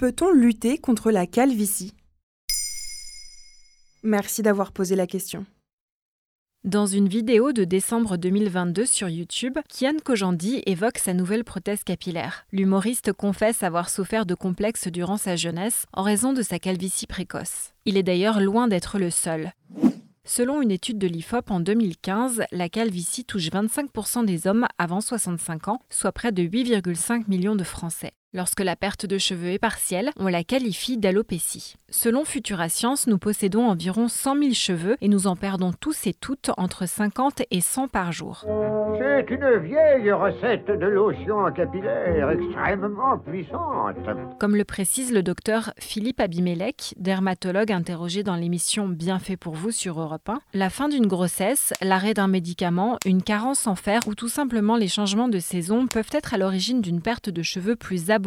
Peut-on lutter contre la calvitie? Merci d'avoir posé la question. Dans une vidéo de décembre 2022 sur YouTube, Kian Kojandi évoque sa nouvelle prothèse capillaire. L'humoriste confesse avoir souffert de complexes durant sa jeunesse en raison de sa calvitie précoce. Il est d'ailleurs loin d'être le seul. Selon une étude de l'IFOP en 2015, la calvitie touche 25% des hommes avant 65 ans, soit près de 8,5 millions de Français. Lorsque la perte de cheveux est partielle, on la qualifie d'alopécie. Selon Futura Science, nous possédons environ 100 000 cheveux et nous en perdons tous et toutes entre 50 et 100 par jour. C'est une vieille recette de lotion capillaire extrêmement puissante. Comme le précise le docteur Philippe Abimelech, dermatologue interrogé dans l'émission Bien fait pour vous sur Europe 1, la fin d'une grossesse, l'arrêt d'un médicament, une carence en fer ou tout simplement les changements de saison peuvent être à l'origine d'une perte de cheveux plus abondante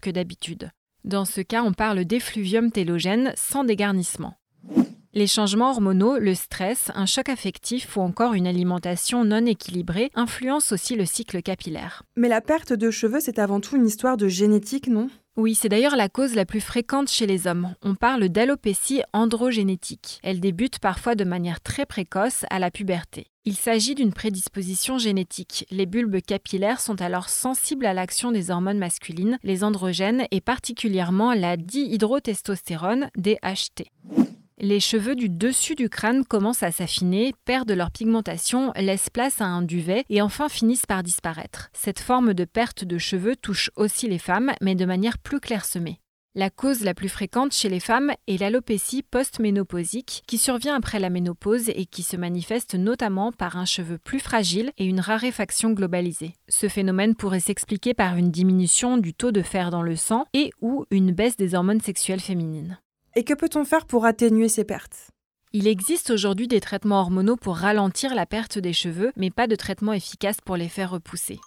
que d'habitude. Dans ce cas, on parle d'effluvium télogène sans dégarnissement. Les changements hormonaux, le stress, un choc affectif ou encore une alimentation non équilibrée influencent aussi le cycle capillaire. Mais la perte de cheveux, c'est avant tout une histoire de génétique, non? Oui, c'est d'ailleurs la cause la plus fréquente chez les hommes. On parle d'alopécie androgénétique. Elle débute parfois de manière très précoce à la puberté. Il s'agit d'une prédisposition génétique. Les bulbes capillaires sont alors sensibles à l'action des hormones masculines, les androgènes et particulièrement la dihydrotestostérone, DHT. Les cheveux du dessus du crâne commencent à s'affiner, perdent leur pigmentation, laissent place à un duvet et enfin finissent par disparaître. Cette forme de perte de cheveux touche aussi les femmes, mais de manière plus clairsemée. La cause la plus fréquente chez les femmes est l'alopécie post-ménopausique qui survient après la ménopause et qui se manifeste notamment par un cheveu plus fragile et une raréfaction globalisée. Ce phénomène pourrait s'expliquer par une diminution du taux de fer dans le sang et ou une baisse des hormones sexuelles féminines. Et que peut-on faire pour atténuer ces pertes? Il existe aujourd'hui des traitements hormonaux pour ralentir la perte des cheveux, mais pas de traitement efficace pour les faire repousser.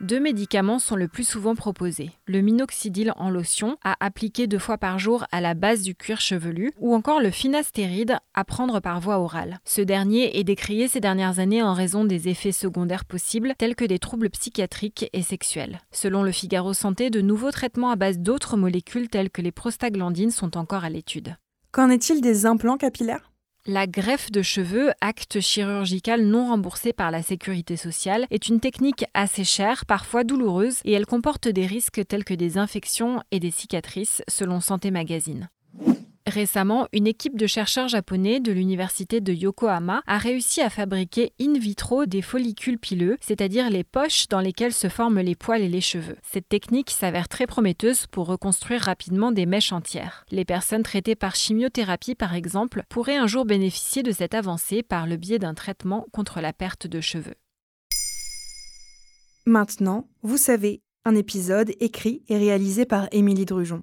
Deux médicaments sont le plus souvent proposés. Le minoxidil en lotion, à appliquer deux fois par jour à la base du cuir chevelu, ou encore le finastéride, à prendre par voie orale. Ce dernier est décrié ces dernières années en raison des effets secondaires possibles, tels que des troubles psychiatriques et sexuels. Selon le Figaro Santé, de nouveaux traitements à base d'autres molécules telles que les prostaglandines sont encore à l'étude. Qu'en est-il des implants capillaires? La greffe de cheveux, acte chirurgical non remboursé par la sécurité sociale, est une technique assez chère, parfois douloureuse, et elle comporte des risques tels que des infections et des cicatrices, selon Santé Magazine. Récemment, une équipe de chercheurs japonais de l'université de Yokohama a réussi à fabriquer in vitro des follicules pileux, c'est-à-dire les poches dans lesquelles se forment les poils et les cheveux. Cette technique s'avère très prometteuse pour reconstruire rapidement des mèches entières. Les personnes traitées par chimiothérapie, par exemple, pourraient un jour bénéficier de cette avancée par le biais d'un traitement contre la perte de cheveux. Maintenant, vous savez, un épisode écrit et réalisé par Émilie Drujon.